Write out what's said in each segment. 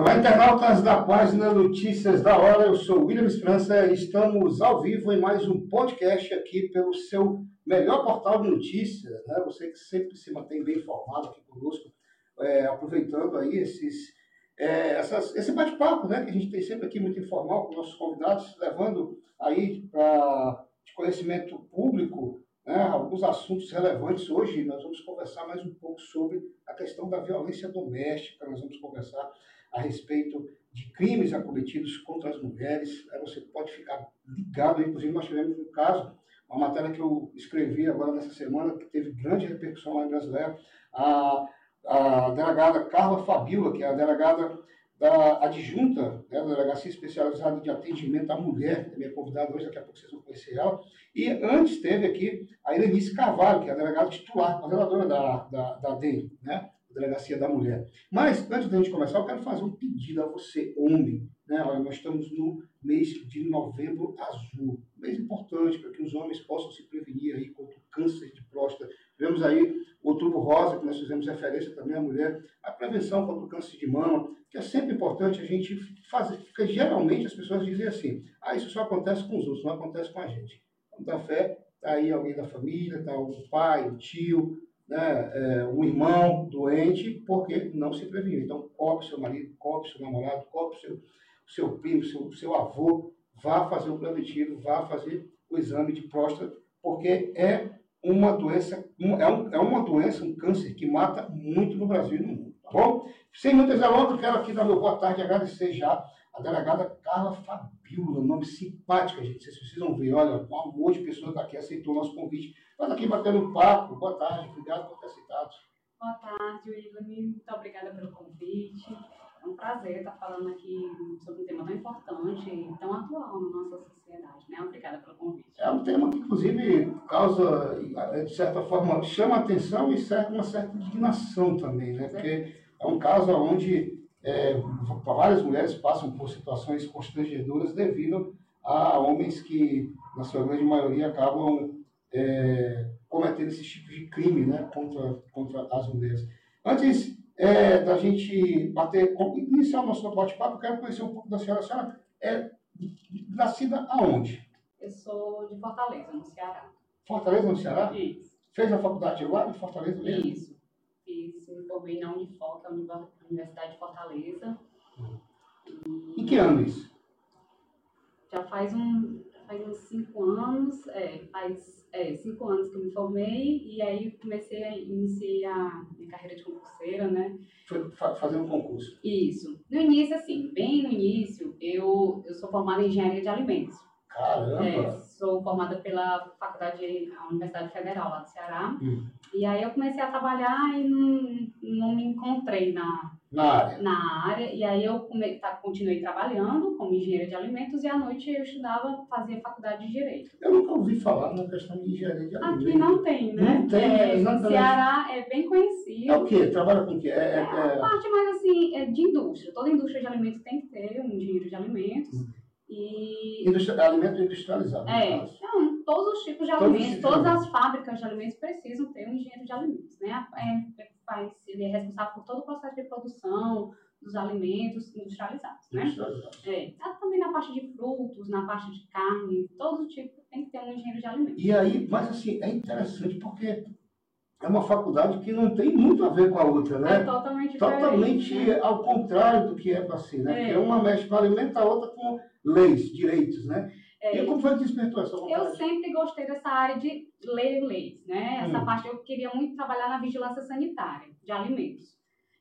Olá, internautas da página Notícias da Hora. Eu sou William Esperança e estamos ao vivo em mais um podcast aqui pelo seu melhor portal de notícias. Né? Você que sempre se mantém bem informado aqui conosco, é, aproveitando aí esses, é, essas, esse bate-papo né, que a gente tem sempre aqui muito informal com nossos convidados, levando aí para conhecimento público né, alguns assuntos relevantes. Hoje nós vamos conversar mais um pouco sobre a questão da violência doméstica, nós vamos conversar a respeito de crimes acometidos contra as mulheres. Aí você pode ficar ligado, inclusive nós tivemos um caso, uma matéria que eu escrevi agora nessa semana, que teve grande repercussão lá em Brasileira, a, a delegada Carla Fabiola, que é a delegada da adjunta, né, da Delegacia Especializada de Atendimento à Mulher, é minha convidada hoje, daqui a pouco vocês vão conhecer ela. E antes teve aqui a Helenice Carvalho, que é a delegada titular, coordenadora da, da, da DEM, né? Delegacia da Mulher. Mas, antes da gente começar, eu quero fazer um pedido a você, homem. Né? Olha, nós estamos no mês de novembro azul. Mês importante para que os homens possam se prevenir aí contra o câncer de próstata. Tivemos aí o outubro rosa, que nós fizemos referência também à mulher, a prevenção contra o câncer de mama, que é sempre importante a gente fazer, porque geralmente as pessoas dizem assim, ah, isso só acontece com os outros, não acontece com a gente. Então, da fé, está aí alguém da família, está o pai, o tio, né, é, um irmão doente porque não se preveniu. Então, cobre seu marido, cobre seu namorado, cobre seu, seu primo, seu, seu avô, vá fazer o preventivo, vá fazer o exame de próstata, porque é uma doença, é, um, é uma doença, um câncer que mata muito no Brasil e no mundo, tá bom? Sem muitas delongas, quero aqui dar meu boa tarde e agradecer já a delegada Carla Fabiola, nome simpática, gente. Vocês precisam ver, olha, um amor de pessoa está aqui, aceitou o nosso convite. Nós aqui batendo um papo. Boa tarde, obrigado por ter aceitado. Boa tarde, William. Muito obrigada pelo convite. É um prazer estar falando aqui sobre um tema tão importante e tão atual na nossa sociedade. Né? Obrigada pelo convite. É um tema que, inclusive, causa, de certa forma, chama atenção e certa, uma certa indignação também, né? Porque é um caso onde é, várias mulheres passam por situações constrangedoras devido a homens que, na sua grande maioria, acabam é, cometendo esses tipos de crime né, contra, contra as mulheres. Antes é, da gente bater, iniciar o nosso bate-papo, eu quero conhecer um pouco da senhora. A senhora é nascida aonde? Eu sou de Fortaleza, no Ceará. Fortaleza, no Ceará? Isso. Fez a faculdade lá em Fortaleza mesmo? Isso. Fiz, me formei na Unifoc, a Universidade de Fortaleza. Hum. Em que ano isso? Já faz um, faz uns cinco anos, é, faz é, cinco anos que eu me formei e aí comecei a iniciei a minha carreira de concurseira, né? Foi fazendo um concurso? Isso. No início, assim, bem no início, eu, eu sou formada em engenharia de alimentos. Caramba! É, sou formada pela faculdade, a Universidade Federal lá do Ceará. Hum. E aí eu comecei a trabalhar e não, não me encontrei na, na área. Na área. E aí eu tá, continuei trabalhando como engenheira de alimentos e à noite eu estudava, fazia faculdade de Direito. Eu nunca ouvi falar na questão de engenharia de alimentos. Aqui não tem, né? Não tem, é, No Ceará é bem conhecido. É o quê? Trabalha com o quê? É, é, é a parte mais assim, é de indústria. Toda indústria de alimentos tem que ter um engenheiro de alimentos. Hum. E... Industri... Alimento industrializado. É, não, todos os tipos de todos alimentos, todas as fábricas de alimentos precisam ter um engenheiro de alimentos, né? É, faz, ele é responsável por todo o processo de produção dos alimentos industrializados, né? Industrializados. É, tá também na parte de frutos, na parte de carne, todo tipo tem que ter um engenheiro de alimentos. E aí, mas assim, é interessante porque é uma faculdade que não tem muito a ver com a outra, né? É totalmente Totalmente né? ao contrário do que é para si, né? É. Porque uma mexe com alimento, a outra com leis, direitos, né? É, e como foi que despertou essa vontade? Eu sempre gostei dessa área de ler leis, né? Essa hum. parte eu queria muito trabalhar na vigilância sanitária de alimentos.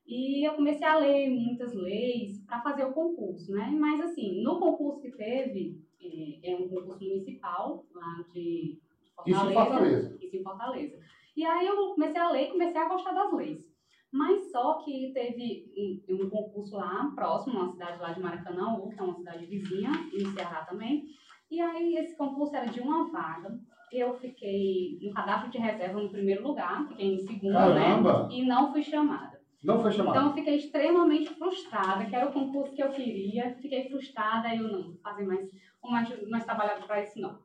E eu comecei a ler muitas leis para fazer o concurso, né? Mas assim, no concurso que teve, é, é um concurso municipal lá de Fortaleza. Isso em Fortaleza. Isso em Fortaleza. E aí eu comecei a ler e comecei a gostar das leis. Mas só que teve um, um concurso lá próximo, uma cidade lá de Maracanã, que é uma cidade vizinha, e no Ceará também. E aí esse concurso era de uma vaga. Eu fiquei no cadastro de reserva no primeiro lugar, fiquei em segundo, né? Caramba. né? E não fui chamada. Não foi chamada. Então eu fiquei extremamente frustrada, que era o concurso que eu queria. Fiquei frustrada e eu não vou fazer mais, mais, mais trabalhado para isso não.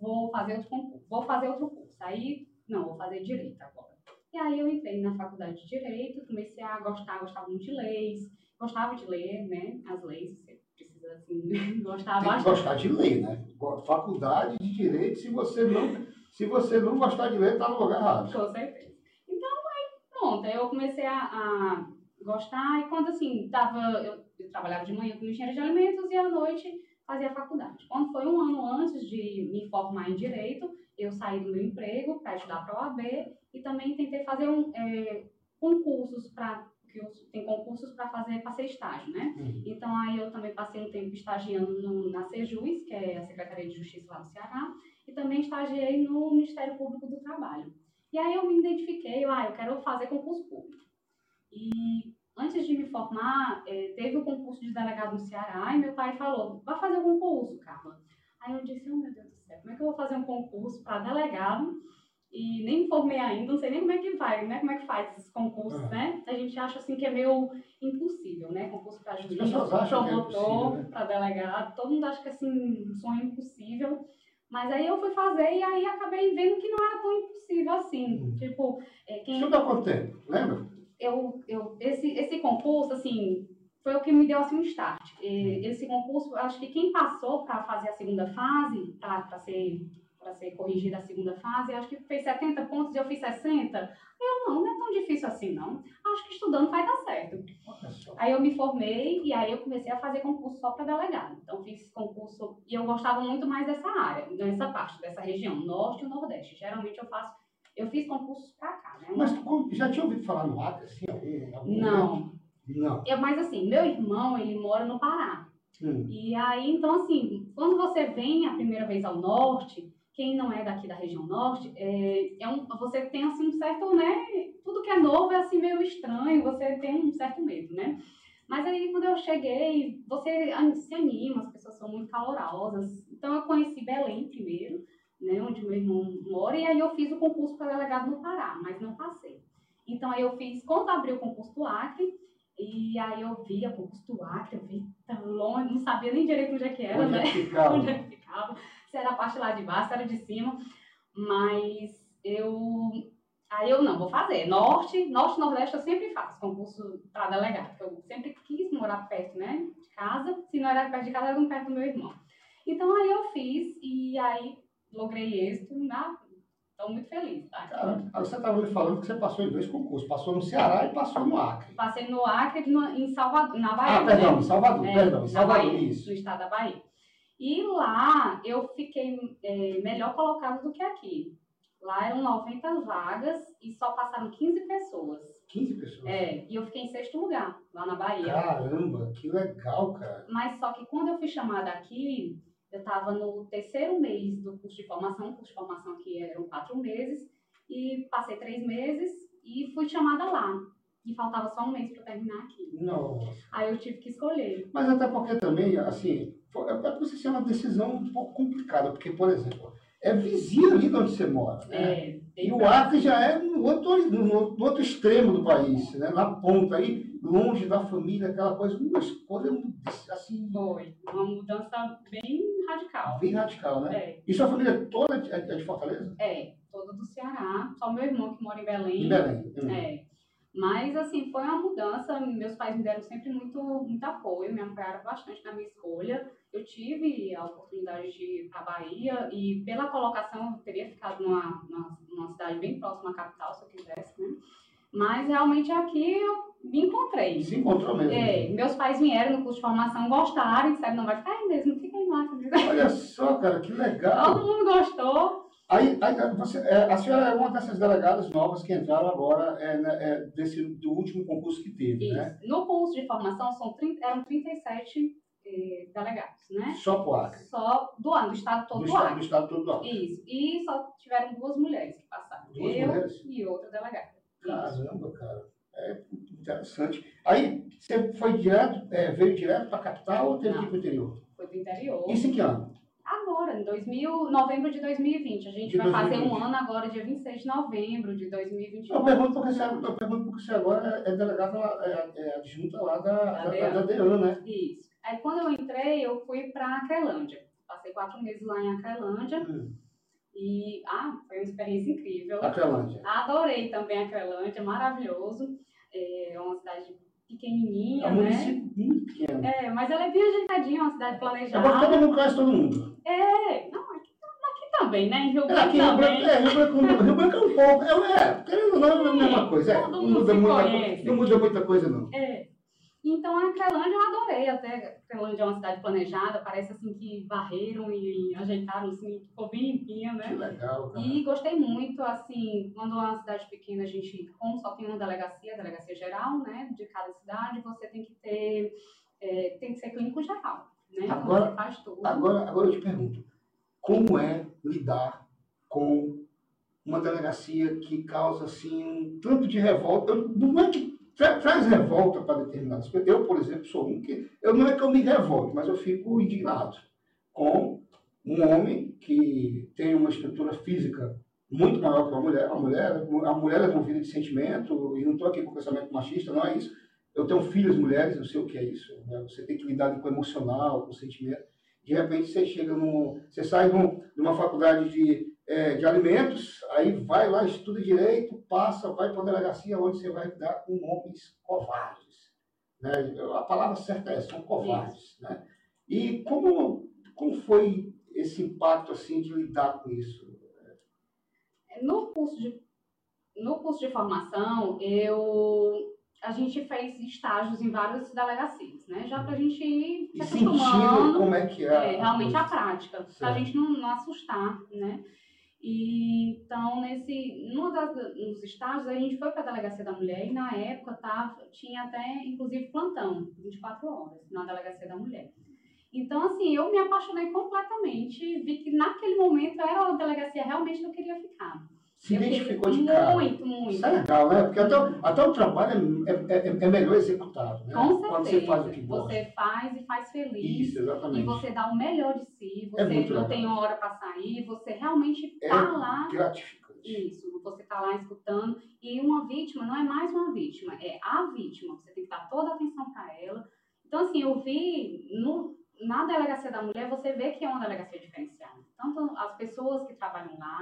Vou fazer outro concurso, vou fazer outro curso. Aí, não, vou fazer direito agora. E aí eu entrei na faculdade de Direito, comecei a gostar, gostava muito de leis, gostava de ler, né, as leis, assim, gostar Tem que bastante. gostar de ler, né? Faculdade de Direito, se você não, se você não gostar de ler, está no lugar errado. Com certeza. Então, aí, pronto, aí eu comecei a, a gostar, e quando, assim, tava, eu, eu trabalhava de manhã com engenharia de alimentos e à noite fazia faculdade. Quando foi um ano antes de me formar em Direito, eu saí do meu emprego para estudar para a OAB e também tentei fazer um, é, concursos para que tem concursos para fazer para ser estágio, né? Uhum. Então aí eu também passei um tempo estagiando no, na Sejus, que é a Secretaria de Justiça lá do Ceará, e também estagiei no Ministério Público do Trabalho. E aí eu me identifiquei, eu, ah, eu quero fazer concurso público. E antes de me formar, eh, teve o concurso de delegado no Ceará e meu pai falou, vai fazer o concurso, Carla. Aí eu disse, oh meu Deus do céu, como é que eu vou fazer um concurso para delegado e nem me formei ainda, não sei nem como é que vai, né? Como é que faz esses concursos, Ah. né? A gente acha assim que é meio impossível, né? Concurso para juiz, é promotor, impossível, né? para delegado, todo mundo acha que assim, um sonho impossível. Mas aí eu fui fazer e aí acabei vendo que não era tão impossível assim. Hum. Tipo, é, quem Estuda há quanto tempo? Lembra? eu, eu esse, esse concurso, assim, foi o que me deu assim, um start. E esse concurso, acho que quem passou para fazer a segunda fase, para ser, pra ser corrigida a segunda fase, acho que fez 70 pontos e eu fiz 60. Eu não, não é tão difícil assim, não. Acho que estudando vai dar certo. Aí eu me formei e aí eu comecei a fazer concurso só para delegado. Então fiz concurso e eu gostava muito mais dessa área, dessa parte, dessa região, norte e nordeste. Geralmente eu faço, eu fiz concursos para cá, né? Mas tu já tinha ouvido falar no Acre, assim, algum, algum Não. Não. Eu, mas assim, meu irmão, ele mora no Pará. Hum. E aí, então assim, quando você vem a primeira vez ao norte, quem não é daqui da região norte, é, é um, você tem assim um certo, né? Tudo que é novo é assim meio estranho, você tem um certo medo, né? Mas aí quando eu cheguei, você se anima, as pessoas são muito calorosas. Então eu conheci Belém primeiro, né, onde meu irmão mora, e aí eu fiz o concurso para delegado no Pará, mas não passei. Então aí eu fiz, quando abriu o concurso do Acre, e aí eu via o concurso do Acre, eu vi tão longe, não sabia nem direito onde é que era, Onde né? é que ficava? onde é que ficava, se era a parte lá de baixo, se era de cima, mas eu aí eu não vou fazer. Norte, norte e nordeste eu sempre faço concurso para delegado, porque eu sempre quis morar perto, né, de casa, se não era perto de casa, era perto do meu irmão. Então aí eu fiz e aí logrei êxito, né? Estou muito feliz, tá? Cara, você estava me falando que você passou em dois concursos. Passou no Ceará e passou no Acre. Passei no Acre, no- em Salvador, na Bahia. Ah, perdão, né? em Salvador, É, perdão, em na Salvador, Bahia, isso. no estado da Bahia. E lá eu fiquei é, melhor colocada do que aqui. Lá eram 90 vagas e só passaram 15 pessoas. 15 pessoas. É, e eu fiquei em sexto lugar, lá na Bahia. Caramba, que legal, cara. Mas só que quando eu fui chamada aqui, eu estava no terceiro mês do curso de formação. O curso de formação aqui eram quatro meses. E passei três meses e fui chamada lá. E faltava só um mês para terminar aqui. Nossa. Aí eu tive que escolher. Mas até porque também, assim, é para você ser uma decisão um pouco complicada, porque, por exemplo, é vizinho ali de onde você mora, né? É, E o. Acre já é no outro, no, outro extremo do país, né? na ponta aí, longe da família, aquela coisa, uma escolha assim, Foi uma mudança bem radical. bem radical, né? É, E sua família toda é de- é de Fortaleza? é, todo do Ceará, só meu irmão que mora em Belém. De Belém. Hum. É. Mas, assim, foi uma mudança. Meus pais me deram sempre muito, muito apoio, me apoiaram bastante na minha escolha. Eu tive a oportunidade de ir para a Bahia e, pela colocação, eu teria ficado numa, numa, numa cidade bem próxima à capital, se eu quisesse, né? Mas, realmente, aqui eu me encontrei. Se encontrou mesmo. É, meus pais vieram no curso de formação, gostaram, disseram, não, vai ficar aí mesmo, fica aí Acre. Olha só, cara, que legal. Todo mundo gostou. Aí, aí você, é, a senhora é uma dessas delegadas novas que entraram agora é, né, é, desse, do último concurso que teve, né? Isso. No curso de formação são 30, eram 37 eh, delegados, né? Só pro Acre. Só do ano, do estado todo Do do, estado, do Acre. estado todo do Acre. Isso. E só tiveram duas mulheres que passaram. Duas eu mulheres? e outra delegada. Isso. Caramba, cara. É interessante. Aí, você foi direto, é, veio direto para a capital ou teve que ir para o interior? Foi pro interior. Isso em que ano? Agora, em 2000, novembro de 2020. A gente De vai fazer 2020. um ano agora, dia 26 de novembro de 2021. Eu pergunto porque você, eu pergunto porque você agora é delegada, lá, é, é adjunta lá da, Da da, da, DEAN. da DEAN, né? Isso. Aí quando eu entrei, eu fui para Acrelândia. Passei quatro meses lá em Acrelândia. Hum. E, ah, foi uma experiência incrível. A Crelândia. Adorei também a Crelândia, maravilhoso. É uma cidade pequenininha, É um né? município muito pequeno. É, mas ela é bem ajeitadinha, uma cidade Agora planejada. todo mundo conhece todo mundo. É, não, aqui, aqui também, né? Em Rio É, Branco aqui também. é, Rio Branco, Rio Branco é um pouco. É, é, querendo ou não, é a mesma coisa. É, não, muda muita, conhece. não muda muita coisa, não. É. Então a Crelândia eu adorei até. Crelândia é uma cidade planejada, parece assim que varreram e ajeitaram assim, ficou bem limpinha, Que né? legal, cara. E gostei muito, assim, quando é uma cidade pequena, a gente, como só tem uma delegacia, delegacia geral, né, de cada cidade, você tem que ter, é, tem que ser clínico geral, né? Agora-. Agora, agora eu te pergunto, como é lidar com uma delegacia que causa assim um tanto de revolta? Não é que tra- traz revolta para determinadas pessoas. Eu, por exemplo, sou um que eu não é que eu me revolte, mas eu fico indignado com um homem que tem uma estrutura física muito maior que uma mulher. A mulher, a mulher é movida de sentimento e não estou aqui com pensamento machista, não é isso. Eu tenho filhas mulheres, eu sei o que é isso. né? Você tem que lidar com o emocional, com o sentimento de repente você chega num. Você sai num, numa faculdade de, é, de alimentos, aí vai lá, estuda direito, passa, vai para a delegacia onde você vai lidar com homens covardes. Né? A palavra certa é são covardes. Né? E como, como foi esse impacto assim de lidar com isso? No curso de, no curso de formação, eu, a gente fez estágios em várias delegacias, né? Já pra gente ir se acostumando. como é que é. É, realmente a prática, pra Certo. gente não, não assustar, né? E, então, nesse, numa das, nos estágios, a gente foi para a Delegacia da Mulher e, na época, tava, tinha até, inclusive, plantão, 24 horas, na Delegacia da Mulher. Então, assim, eu me apaixonei completamente, vi que naquele momento era a delegacia realmente que eu queria ficar. Se identificou de cara. Muito, muito. Isso é legal, né? Porque até, o- até o trabalho é, é, é- é melhor executado. Né? Com certeza. Quando você faz o que gosta. Você faz e faz feliz. Isso, E exatamente. você dá o melhor de si, É você muito não legal. tem hora para sair, você realmente É tá lá Gratificante. Isso, você tá lá escutando. E uma vítima não é mais uma vítima, é a vítima. Você tem que dar toda a atenção para ela. Então, assim, eu vi no, na delegacia da mulher, você vê que é uma delegacia diferenciada. Tanto as pessoas que trabalham lá,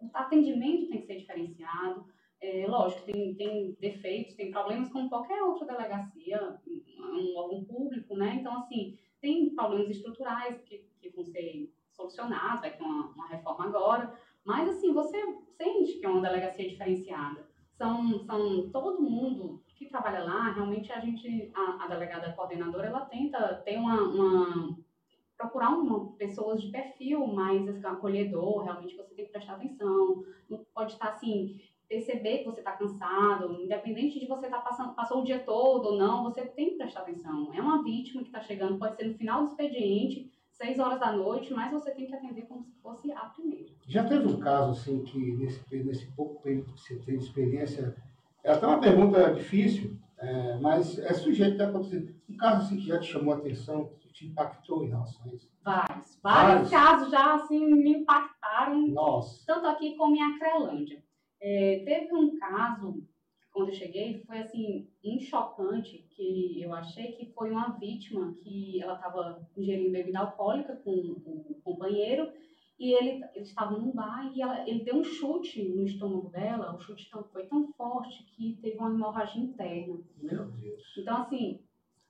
o atendimento tem que ser diferenciado. É, lógico, tem, tem defeitos, tem problemas como qualquer outra delegacia, um órgão público, né? Então, assim, tem problemas estruturais que, que vão ser solucionados, vai ter uma, uma reforma agora. Mas, assim, você sente que é uma delegacia diferenciada. São, são todo mundo que trabalha lá, realmente a gente, a, a delegada coordenadora, ela tenta ter uma, uma procurar uma, pessoas de perfil mais assim, acolhedor, realmente você tem que prestar atenção, não pode estar assim, perceber que você está cansado, independente de você estar passando, passou o dia todo ou não, você tem que prestar atenção. É uma vítima que está chegando, pode ser no final do expediente, seis horas da noite, mas você tem que atender como se fosse a primeira. Já teve um caso assim que nesse, nesse pouco período que você teve de experiência, é até uma pergunta difícil, é, mas é sujeito a acontecer. Um caso assim que já te chamou a atenção, te impactou em relação a isso? Vários, Vários. vários casos já assim me impactaram Nossa, tanto aqui como em Acrelândia. É, teve um caso, quando eu cheguei, foi assim, um chocante, que eu achei que foi uma vítima que ela estava ingerindo bebida alcoólica com o companheiro, e ele, eles estavam num bar e ela, ele deu um chute no estômago dela, o chute tão, foi tão forte que teve uma hemorragia interna. meu Deus. Então, assim,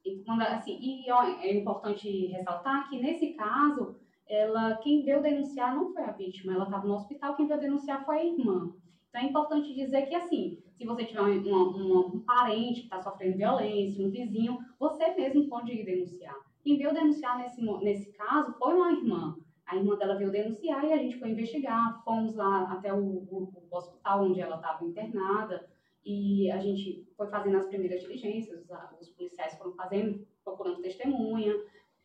e quando, assim, e ó, é importante ressaltar que nesse caso, ela, quem veio denunciar não foi a vítima, ela estava no hospital, quem veio denunciar foi a irmã. Então é importante dizer que, assim, se você tiver um, um parente que está sofrendo violência, um vizinho, você mesmo pode ir denunciar. Quem veio denunciar nesse, nesse caso foi uma irmã. A irmã dela veio denunciar e a gente foi investigar. Fomos lá até o, o- o hospital onde ela estava internada e a gente foi fazendo as primeiras diligências. a- Os policiais foram fazendo, procurando testemunha.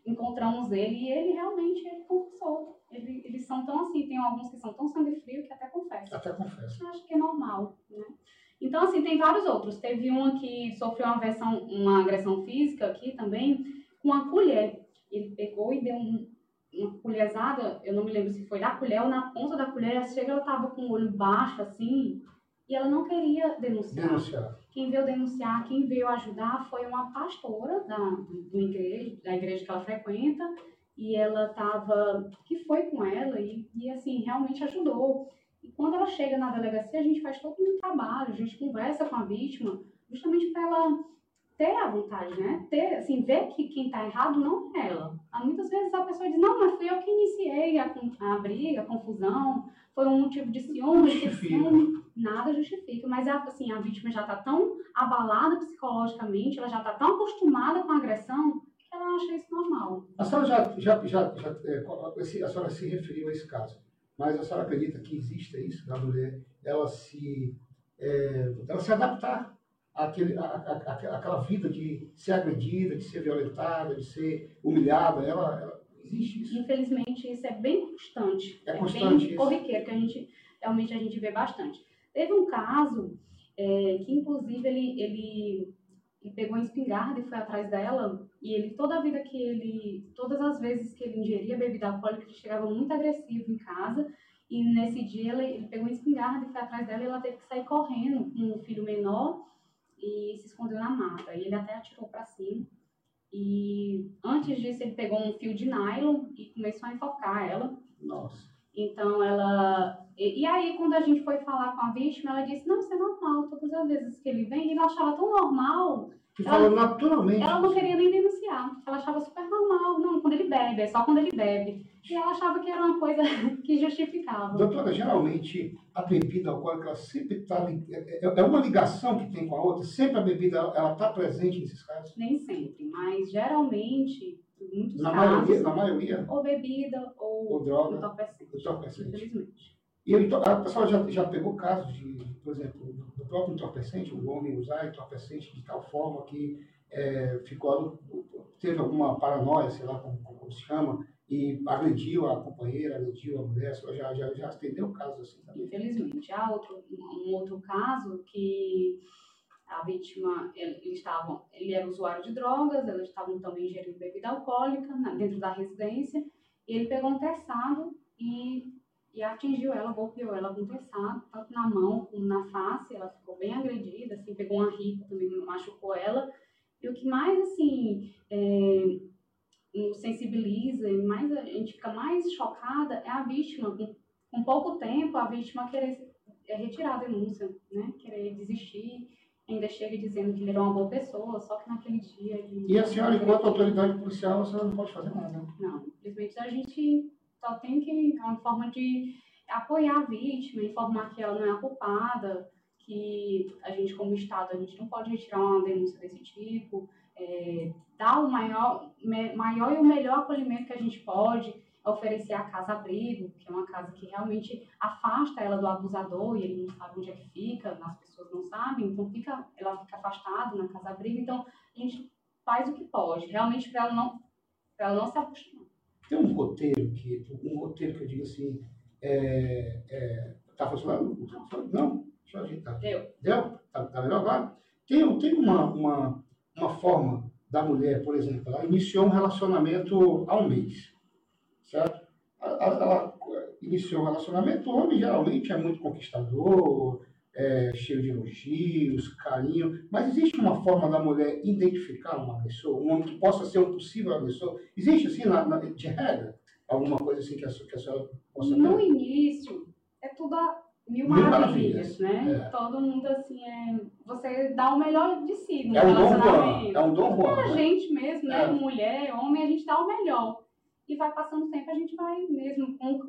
Encontramos ele e ele realmente ele confessou. Ele, eles são tão assim, tem alguns que são tão sangue frio que até confessam. Até confesso. Eu acho que é normal, né? Então, assim, tem vários outros. Teve uma que sofreu uma, versão, uma agressão física aqui também, com uma colher. Ele pegou e deu um- uma colherzada, eu não me lembro se foi na colher ou na ponta da colher, chega ela tava com o olho baixo, assim, e ela não queria denunciar. Denunciar. Quem veio denunciar, quem veio ajudar foi uma pastora da, do igreja, da igreja que ela frequenta, e ela tava, que foi com ela e, e assim, realmente ajudou. E quando ela chega na delegacia, a gente faz todo um trabalho, a gente conversa com a vítima, justamente para ela ter a vontade, né? Ter, assim, ver que quem está errado não é ela. Muitas vezes a pessoa diz, não, mas fui eu que iniciei a, a briga, a confusão, foi um motivo de ciúme, de ciúme. Nada justifica, mas assim, a vítima já está tão abalada psicologicamente, ela já está tão acostumada com a agressão, que ela acha isso normal. A senhora já, já, já, já é, a senhora se referiu a esse caso, mas a senhora acredita que exista isso da mulher, ela se, é, ela se adaptar àquele, à, à, àquela vida de ser agredida, de ser violentada, de ser humilhada, ela, ela existe isso? Infelizmente, isso é bem constante. É, é constante bem isso. corriqueiro, que a gente, realmente a gente vê bastante. Teve um caso é, que, inclusive, ele, ele, ele pegou a espingarda e foi atrás dela, e ele, toda a vida que ele, todas as vezes que ele ingeria bebida alcoólica, ele chegava muito agressivo em casa, e nesse dia ele, ele pegou a espingarda e foi atrás dela, e ela teve que sair correndo com o filho menor, e se escondeu na mata. E ele até atirou para cima. E antes disso, ele pegou um fio de nylon e começou a enfocar ela. Nossa. Então, ela. E, e, aí, quando a gente foi falar com a vítima, ela disse: Não, isso é normal. Todas as vezes que ele vem, ele achava tão normal que fala naturalmente. Ela não queria nem denunciar. Ela achava super normal. Não, quando ele bebe, é só quando ele bebe. E ela achava que era uma coisa que justificava. Doutora, geralmente a bebida alcoólica ela sempre está. É, é, é uma ligação que tem com a outra? Sempre a bebida ela está presente nesses casos? Nem sempre, mas geralmente. Muitos na, casos, maioria, na maioria? Ou bebida ou, ou droga. Entorpecente. Entorpecente. Infelizmente. E a pessoa já, já pegou casos de, por exemplo, do próprio entorpecente, o homem usar entorpecente de tal forma que é, ficou, teve alguma paranoia, sei lá como, como, se chama, e agrediu a companheira, agrediu a mulher, já, já, já atendeu casos assim também. Infelizmente. Há outro, um outro caso que a vítima, ele, ele, estava, ele era usuário de drogas, elas estavam também ingerindo bebida alcoólica dentro da residência, e ele pegou um terçado e e atingiu ela, golpeou ela com um terçado, tanto na mão como na face, ela ficou bem agredida, assim, pegou uma ripa também, machucou ela. E o que mais, assim, é, nos sensibiliza e mais, a gente fica mais chocada é a vítima. Com, com pouco tempo, a vítima querer é, retirar a denúncia, né? Querer desistir. Ainda chega dizendo que ele era uma boa pessoa, só que naquele dia ele... E a senhora, enquanto autoridade policial, a senhora não pode fazer nada, né? Não, simplesmente a gente só tem que, é uma forma de apoiar a vítima, informar que ela não é a culpada, que a gente, como Estado, a gente não pode retirar uma denúncia desse tipo, é, dar o maior, me, maior e o melhor acolhimento que a gente pode, oferecer a casa-abrigo, que é uma casa que realmente afasta ela do abusador e ele não sabe onde é que fica, as pessoas não sabem, então fica, ela fica afastada na casa-abrigo, então a gente faz o que pode, realmente para ela não, ela não se acostumar. Tem um roteiro que, um roteiro que eu digo assim, é, é, tá funcionando? Não? Deixa eu ajeitar. Deu. Deu? Tá, tá melhor agora? Tem, tem uma, uma, uma forma da mulher, por exemplo, ela iniciou um relacionamento há um mês, certo? Ela, iniciou um relacionamento, o homem geralmente é muito conquistador, é, cheio de elogios, carinho, mas existe uma forma da mulher identificar uma pessoa, um homem que possa ser um possível agressor? Existe, assim, na, na, de regra, alguma coisa assim que a, que a senhora possa No início, é tudo a mil, mil maravilhas, maravilhas, né? É. Todo mundo, assim, é... Você dá o melhor de si no é relacionamento. Um dom é um dom bom. a gente mesmo, né? É. Mulher, homem, a gente dá o melhor. E vai passando o tempo, a gente vai, mesmo com,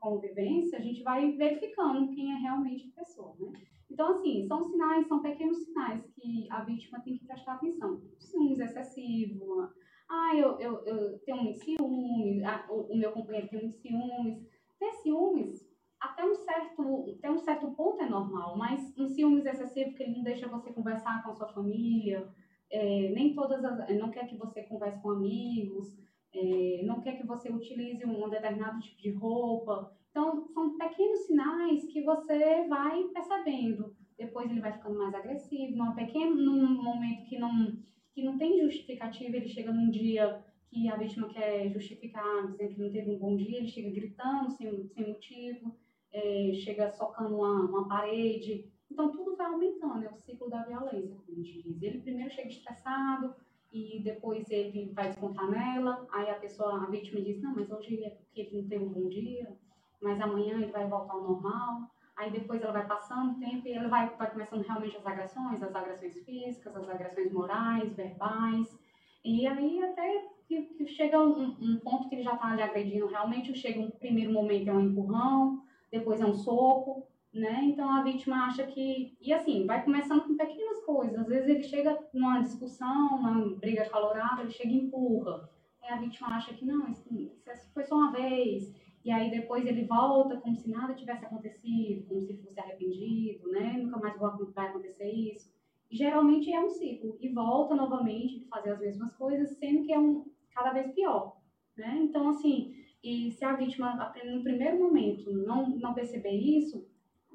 convivência, a gente vai verificando quem é realmente a pessoa, né? Então, assim, são sinais, são pequenos sinais que a vítima tem que prestar atenção. Ciúmes excessivo, ah, eu, eu, eu tenho muito ciúmes, ah, o, o, meu companheiro tem muito ciúmes. Ter ciúmes, até um, certo, até um certo ponto é normal, mas um ciúmes excessivo que ele não deixa você conversar com a sua família, é, nem todas as, não quer que você converse com amigos, é, não quer que você utilize um determinado tipo de roupa, então, são pequenos sinais que você vai percebendo. Depois ele vai ficando mais agressivo, num pequeno num momento que não, que não tem justificativa, ele chega num dia que a vítima quer justificar, dizendo que não teve um bom dia, ele chega gritando sem, sem motivo, é, chega socando uma, uma parede. Então, tudo vai aumentando, é o ciclo da violência, como a gente diz. Ele primeiro chega estressado, e depois ele vai descontar nela, aí a pessoa, a vítima diz, não, mas hoje é porque ele não teve um bom dia, mas amanhã ele vai voltar ao normal. Aí depois ela vai passando o tempo e ela vai, vai começando realmente as agressões, as agressões físicas, as agressões morais, verbais. E aí até que, que chega um, um, ponto que ele já está ali agredindo realmente, chega um primeiro momento é um empurrão, depois é um soco, né? Então a vítima acha que. E assim, vai começando com pequenas coisas. Às vezes ele chega numa discussão, uma briga calorada, ele chega e empurra. Aí a vítima acha que não, isso, isso foi só uma vez. E aí depois ele volta como se nada tivesse acontecido, como se fosse arrependido, né? Nunca mais vai acontecer isso. E geralmente é um ciclo. E volta novamente a fazer as mesmas coisas, sendo que é um cada vez pior, né? Então, assim, e se a vítima, no primeiro momento, não, não perceber isso,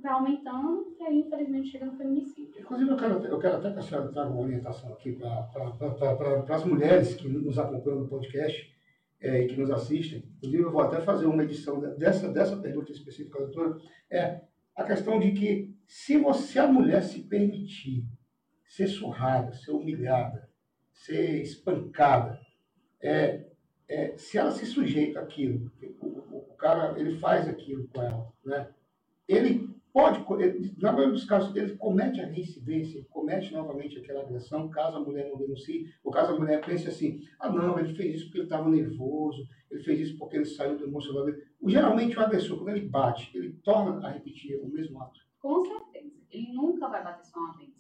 vai aumentando e aí, infelizmente, chega no feminicídio. Inclusive, eu quero, eu quero até que a senhora traga uma orientação aqui para as mulheres que nos acompanham no podcast é, e que nos assistem. Inclusive, eu vou até fazer uma edição dessa, dessa pergunta específica, doutora. É a questão de que se você, a mulher se permitir ser surrada, ser humilhada, ser espancada, é, é, se ela se sujeita àquilo, o, o, o cara ele faz aquilo com ela, né? ele pode, na maioria dos casos, ele comete a reincidência, ele comete novamente aquela agressão, caso a mulher não denuncie, ou caso a mulher pense assim, ah não, ele fez isso porque ele estava nervoso, ele fez isso porque ele saiu do emocional dele. Geralmente o agressor, quando ele bate, ele torna a repetir o mesmo ato. Com certeza, ele nunca vai bater só uma vez.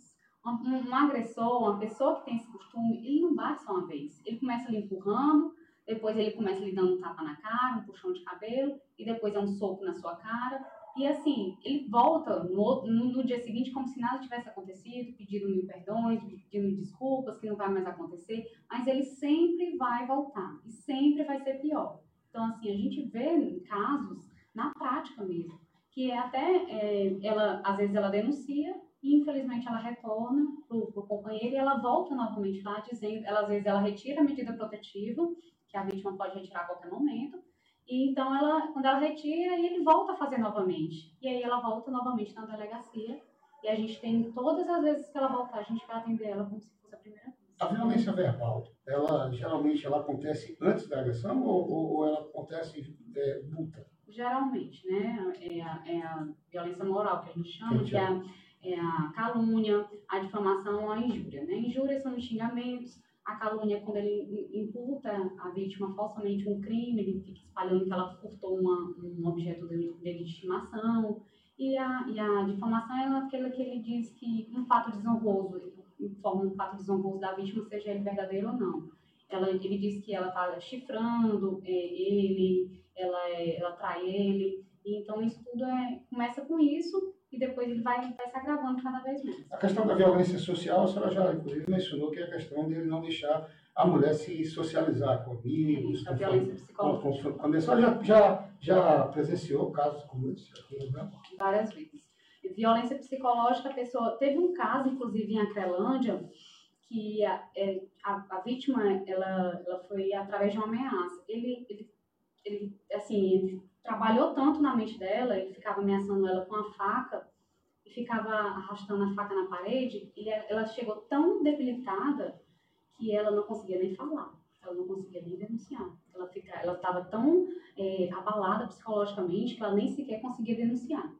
Um, um agressor, uma pessoa que tem esse costume, ele não bate só uma vez. Ele começa lhe empurrando, depois ele começa lhe dando um tapa na cara, um puxão de cabelo, e depois é um soco na sua cara, e assim, ele volta no, no, no, dia seguinte como se nada tivesse acontecido, pedindo mil perdões, pedindo desculpas, que não vai mais acontecer, mas ele sempre vai voltar e sempre vai ser pior. Então, assim, a gente vê casos na prática mesmo, que é até é, ela, às vezes ela denuncia e infelizmente ela retorna pro, pro companheiro e ela volta novamente lá dizendo, ela, às vezes ela retira a medida protetiva, que a vítima pode retirar a qualquer momento, e então, ela, quando ela retira, ele volta a fazer novamente. E aí ela volta novamente na delegacia. E a gente tem, todas as vezes que ela voltar, a gente vai atender ela como se fosse a primeira vez. A violência verbal, ela geralmente ela acontece antes da agressão ou, ou ela acontece é, multa? Geralmente, né? É a, é a, violência moral que a gente chama, que é a, é a calúnia, a difamação ou a injúria. Né? Injúria são os xingamentos, a calúnia, quando ele imputa a vítima falsamente um crime, ele fica espalhando que ela furtou uma, um objeto dele de estimação. E a, e a difamação é aquela que ele diz que um fato desonroso, informa um fato desonroso da vítima, seja ele verdadeiro ou não. Ela, ele diz que ela está chifrando é, ele, ela, é, ela trai ele. Então, isso tudo é, começa com isso e depois ele vai, vai se agravando cada vez mais. A questão da violência social, a senhora já inclusive mencionou que é a questão dele não deixar a mulher se socializar com amigos. a violência psicológica. Com, com, senhora já, já, já presenciou casos como esse aqui né? Várias vezes. Violência psicológica, a pessoa. Teve um caso, inclusive, em Acrelândia, que a, é, a, a, vítima ela, ela foi através de uma ameaça. Ele, ele, ele assim, trabalhou tanto na mente dela, ele ficava ameaçando ela com a faca e ficava arrastando a faca na parede, e ela chegou tão debilitada que ela não conseguia nem falar, ela não conseguia nem denunciar. Ela fica, ela estava tão é, abalada psicologicamente que ela nem sequer conseguia denunciar.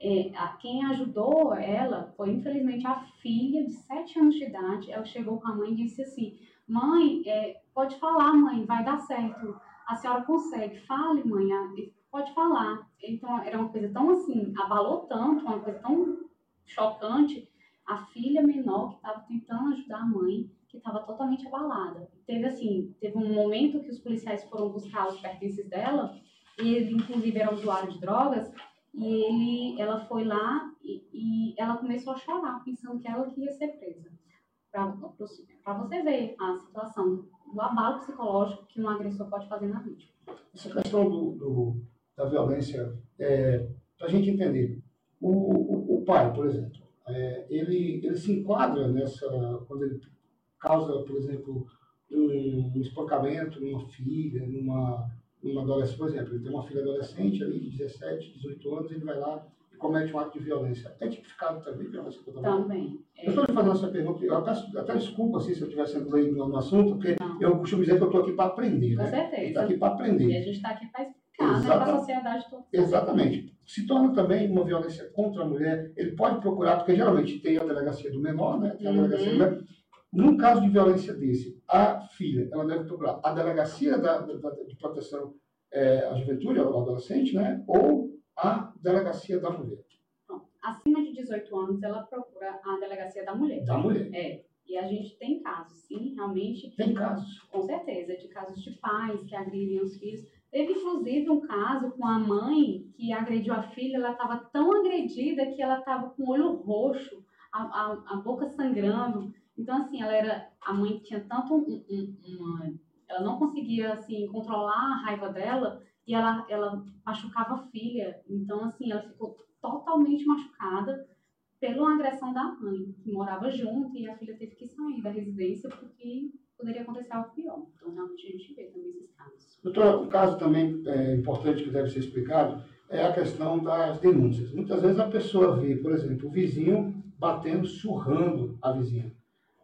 É, a, quem ajudou ela foi, infelizmente, a filha de 7 anos de idade. Ela chegou com a mãe e disse assim: Mãe, é, pode falar, mãe, vai dar certo. A senhora consegue. Fale, mãe pode falar. Então, era uma coisa tão assim, abalou tanto, uma coisa tão chocante. A filha menor que estava tentando ajudar a mãe, que estava totalmente abalada. Teve assim, teve um momento que os policiais foram buscar os pertences dela, e ele inclusive era usuário de drogas, e ele, ela foi lá e, e ela começou a chorar, pensando que ela que ia ser presa. Para você ver a situação, o abalo psicológico que um agressor pode fazer na vítima. Essa questão do, do da violência, é, para a gente entender. O, o, o, pai, por exemplo, é, ele, ele se enquadra nessa, quando ele causa, por exemplo, um, um espancamento numa filha, numa, numa adolescente, por exemplo, ele tem uma filha adolescente ali de 17, 18 anos, ele vai lá e comete um ato de violência, é tipificado também violência contra a mulher? Também. É. Eu estou lhe fazendo essa pergunta, eu até, até desculpa assim, se eu estiver sendo leigo no, no assunto, porque não. eu costumo dizer que eu estou aqui para aprender. Com né? certeza. Estou aqui para aprender. E a gente está aqui para explicar né, para a sociedade toda. Exatamente. Se torna também uma violência contra a mulher, ele pode procurar, porque geralmente tem a delegacia do menor, né? Tem a delegacia uhum. do menor. Num caso de violência desse, a filha, ela deve procurar a delegacia da, da, de proteção é, à juventude, ao adolescente, né? Ou a delegacia da mulher. Acima de 18 anos, ela procura a delegacia da mulher. Da mulher. É. E a gente tem casos, sim, realmente. Tem casos. Com certeza, de casos de pais que agridem os filhos. Teve, inclusive, um caso com a mãe que agrediu a filha. Ela estava tão agredida que ela estava com o olho roxo, a, a, a boca sangrando. Então, assim, ela era. A mãe tinha tanto um, um, uma. Ela não conseguia, assim, controlar a raiva dela e ela, ela machucava a filha. Então, assim, ela ficou totalmente machucada pela agressão da mãe, que morava junto e a filha teve que sair da residência porque poderia acontecer algo pior. Então, realmente, a gente vê também esses casos. Doutora, um caso também é, importante que deve ser explicado é a questão das denúncias. Muitas vezes a pessoa vê, por exemplo, o vizinho batendo, surrando a vizinha.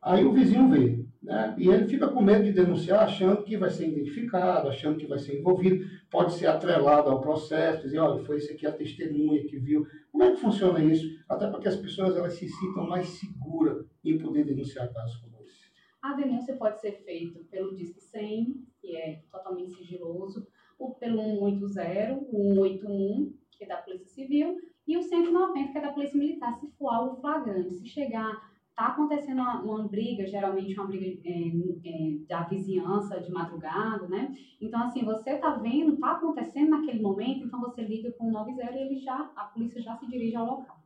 Aí o vizinho vê, né? E ele fica com medo de denunciar, achando que vai ser identificado, achando que vai ser envolvido, pode ser atrelado ao processo, dizer, olha, foi esse aqui a testemunha que viu. Como é que funciona isso? Até para que as pessoas elas se sintam mais seguras em poder denunciar casos como. A denúncia pode ser feita pelo Disque 100, que é totalmente sigiloso, ou pelo 180, o 181, que é da Polícia Civil, e o 190, que é da Polícia Militar, se for algo flagrante. Se chegar está acontecendo uma, uma, briga, geralmente uma briga é, é, da vizinhança de madrugada, né? Então, assim, você está vendo, está acontecendo naquele momento, então você liga com o 90 e ele já, a polícia já se dirige ao local.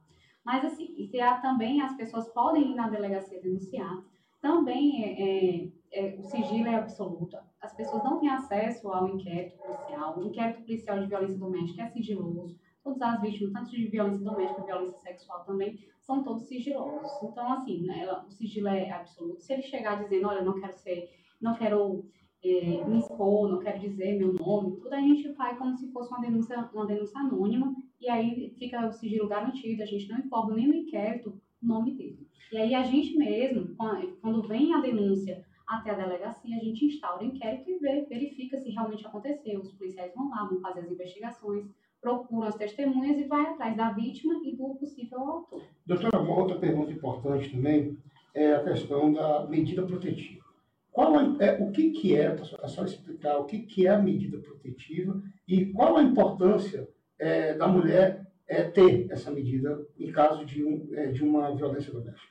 Mas, assim, também as pessoas podem ir na delegacia denunciar. Também é, é, é, o sigilo é absoluto. As pessoas não têm acesso ao inquérito policial. O inquérito policial de violência doméstica é sigiloso todas as vítimas, tanto de violência doméstica, violência sexual também, são todos sigilosos. Então, assim, né, ela, o sigilo é absoluto. Se ele chegar dizendo, olha, não quero ser, não quero é, me expor, não quero dizer meu nome, tudo a gente faz como se fosse uma denúncia, uma denúncia anônima, e aí fica o sigilo garantido, a gente não informa nem no inquérito o nome dele. E aí a gente mesmo, quando vem a denúncia até a delegacia, a gente instaura o inquérito e vê, verifica se realmente aconteceu. Os policiais vão lá, vão fazer as investigações, procuram as testemunhas e vai atrás da vítima e do possível autor. Doutora, uma outra pergunta importante também é a questão da medida protetiva. Qual é, o que, que é, é só explicar o que, que é a medida protetiva e qual a importância é, da mulher é, ter essa medida em caso de, um, é, de uma violência doméstica?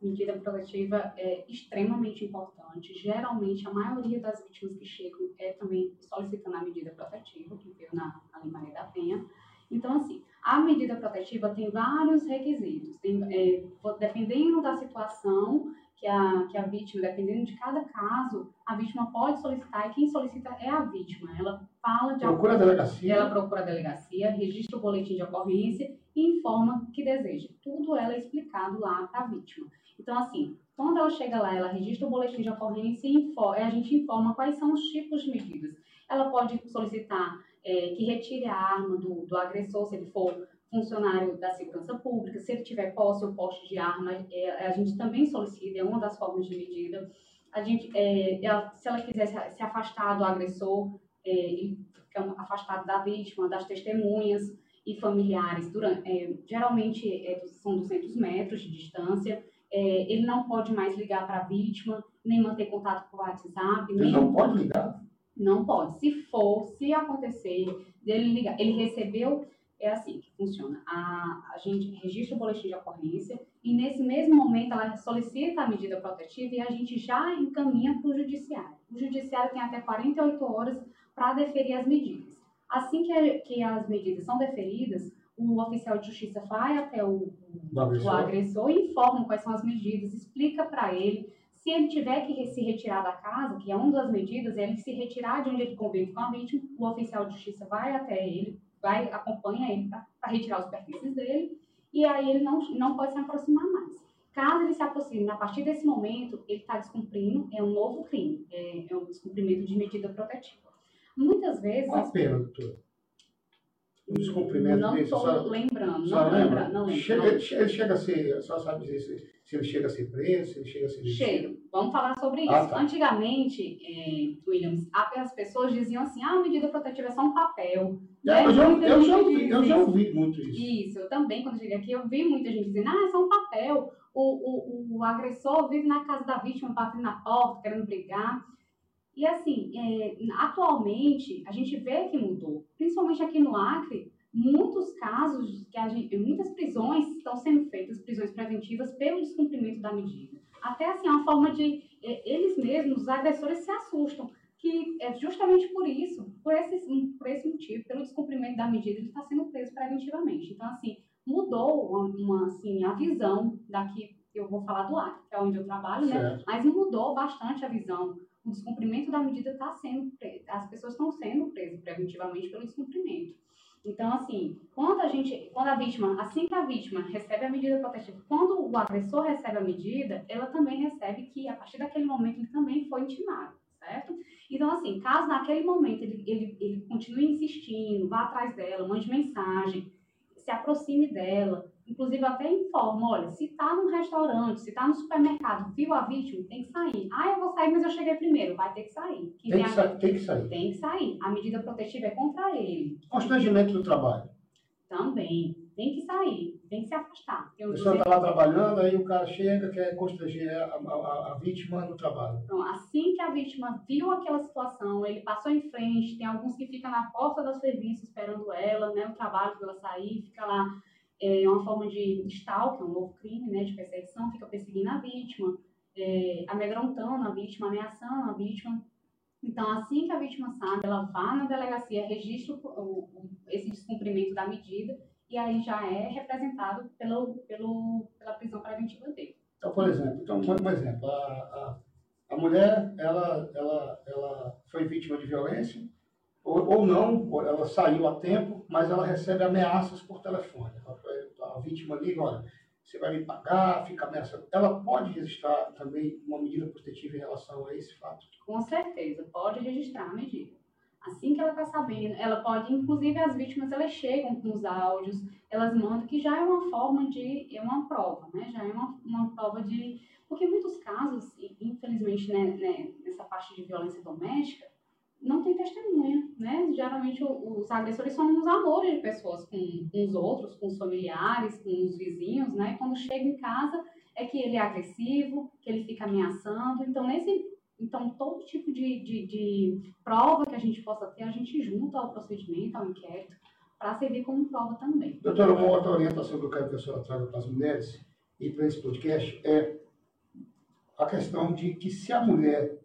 medida protetiva é extremamente importante. Geralmente, a maioria das vítimas que chegam é também solicitando a medida protetiva, que veio na, na Lei Maria da Penha. Então, assim, a medida protetiva tem vários requisitos. Tem, é, dependendo da situação que a, que a vítima, dependendo de cada caso, a vítima pode solicitar e quem solicita é a vítima. Ela fala de procura a delegacia. Ela procura a delegacia, registra o boletim de ocorrência e informa que deseja. Tudo ela é explicado lá para a vítima. Então, assim, quando ela chega lá, ela registra o boletim de ocorrência e a gente informa quais são os tipos de medidas. Ela pode solicitar é, que retire a arma do, do agressor, se ele for funcionário da segurança pública, se ele tiver posse ou poste de arma, é, a gente também solicita, é uma das formas de medida. A gente, é, ela, se ela quiser se, afastar do agressor, é, ele fica afastado da vítima, das testemunhas e familiares, durante, é, geralmente é, são 200 metros de distância, é, ele não pode mais ligar para a vítima, nem manter contato com o WhatsApp. Ele nem... não pode ligar? Não pode. Se for, se acontecer, dele ligar, ele recebeu, é assim que funciona. A, a gente registra o boletim de ocorrência e nesse mesmo momento ela solicita a medida protetiva e a gente já encaminha para o judiciário. O judiciário tem até 48 horas para deferir as medidas. Assim que, que as medidas são deferidas, o oficial de justiça vai até o, o, agressor. o agressor e informa quais são as medidas, explica para ele. Se ele tiver que se retirar da casa, que é uma das medidas, é ele se retirar de onde ele convive com a vítima, o oficial de justiça vai até ele, vai acompanha ele para retirar os pertences dele, e aí ele não, não pode se aproximar mais. Caso ele se aproxime, a partir desse momento, ele está descumprindo, é um novo crime, é, é um descumprimento de medida protetiva. Muitas vezes. Qual a pena, doutor? o descumprimento não desse? estou Só- lembrando, só não lembra? lembro, não lembro. Chega, não. ele, che- ele chega a ser, só sabe dizer se, se ele chega a ser preso, se ele chega a ser. Chega. Vamos falar sobre isso. Ah, tá. Antigamente, é, Williams, as pessoas diziam assim, ah, a medida protetiva é só um papel. É, eu, já, eu, já ouvi, eu já ouvi muito isso. Isso, eu também, quando cheguei aqui, eu vi muita gente dizendo, ah, é só um papel. O, o, o agressor vive na casa da vítima, batendo na porta, querendo brigar. E assim, é, atualmente, a gente vê que mudou. Principalmente aqui no Acre, muitos casos, que gente, muitas prisões estão sendo feitas, prisões preventivas, pelo descumprimento da medida. Até assim, é uma forma de, é, eles mesmos, os agressores se assustam. Que é justamente por isso, por esse, por esse motivo, pelo descumprimento da medida, ele está sendo preso preventivamente. Então, assim, mudou uma, uma, assim, a visão daqui, eu vou falar do Acre, que é onde eu trabalho, né? Certo. Mas mudou bastante a visão. O descumprimento da medida está sendo pre- as pessoas estão sendo presas preventivamente pelo descumprimento. Então, assim, quando a gente, quando a vítima, assim que a vítima recebe a medida protetiva, quando o agressor recebe a medida, ela também recebe que a partir daquele momento ele também foi intimado, certo? Então, assim, caso naquele momento ele, ele, ele continue insistindo, vá atrás dela, mande mensagem, se aproxime dela, inclusive até informa, olha, se tá num restaurante, se tá no supermercado, viu a vítima, tem que sair. Ah, eu vou sair, mas eu cheguei primeiro, vai ter que sair. Tem que, sa- tem que sair. tem que sair. A medida protetiva é contra ele. Constrangimento do trabalho. Também. Tem que sair. Tem que se afastar. Tem A pessoa está lá trabalhando, aí o cara chega, quer constranger a, a- a- vítima no trabalho. Então, assim que a vítima viu aquela situação, ele passou em frente, tem alguns que ficam na porta do serviço esperando ela, né, o trabalho para ela sair, fica lá, é uma forma de stalking, um novo crime, né, de perseguição, fica perseguindo a vítima, é, amedrontando a vítima, ameaçando a vítima. Então, assim que a vítima sabe, ela vai na delegacia, registra o- o- o- esse descumprimento da medida e aí já é representado pelo, pelo, pela prisão preventiva dele. Então, por exemplo, então, um exemplo, a, a, a mulher, ela, ela, ela foi vítima de violência, ou, ou não, ou ela saiu a tempo, mas ela recebe ameaças por telefone. Foi- A vítima liga, olha, você vai me pagar, fica ameaçando. Ela pode registrar também uma medida protetiva em relação a esse fato. Com certeza, pode registrar a medida. Assim que ela está sabendo, ela pode, inclusive as vítimas, elas chegam com os áudios, elas mandam, que já é uma forma de, é uma prova, né? Já é uma, uma prova de... Porque muitos casos, infelizmente, né, né, nessa parte de violência doméstica, não tem testemunha, né? Geralmente os agressores são os amores de pessoas com, com os outros, com os familiares, com os vizinhos, né? Quando chega em casa é que ele é agressivo, que ele fica ameaçando. Então, nesse então, todo tipo de, de, de prova que a gente possa ter, a gente junta ao procedimento, ao inquérito, para servir como prova também. Doutora, uma outra orientação que eu quero que a senhora traga para as mulheres e para esse podcast é a questão de que se a mulher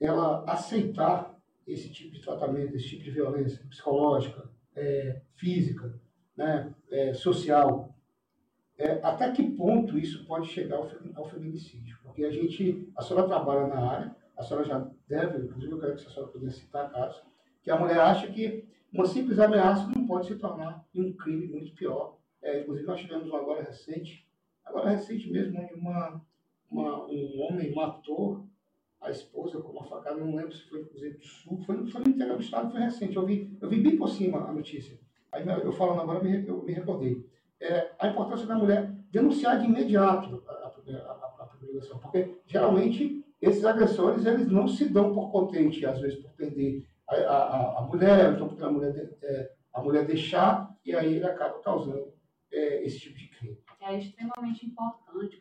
ela aceitar esse tipo de tratamento, esse tipo de violência psicológica, é, física, né, é, social, é, até que ponto isso pode chegar ao, ao feminicídio? Porque a gente, a senhora trabalha na área, a senhora já deve, inclusive eu quero que a senhora pudesse citar casos, que a mulher acha que uma simples ameaça não pode se tornar um crime muito pior. É, inclusive, nós tivemos um agora recente, agora recente mesmo, onde uma, uma- um homem matou a esposa com uma facada, não lembro se foi Cruzeiro do Sul, foi, no- foi no interior do estado, foi recente. Eu vi, eu vi bem por cima a notícia. Aí eu falando agora, eu me recordei. É, a importância da mulher denunciar de imediato a, a, porque geralmente esses agressores eles não se dão por contente, às vezes por perder a, a, a mulher, então porque a mulher, de- é, a mulher deixar, e aí ele acaba causando é, esse tipo de crime. É extremamente importante.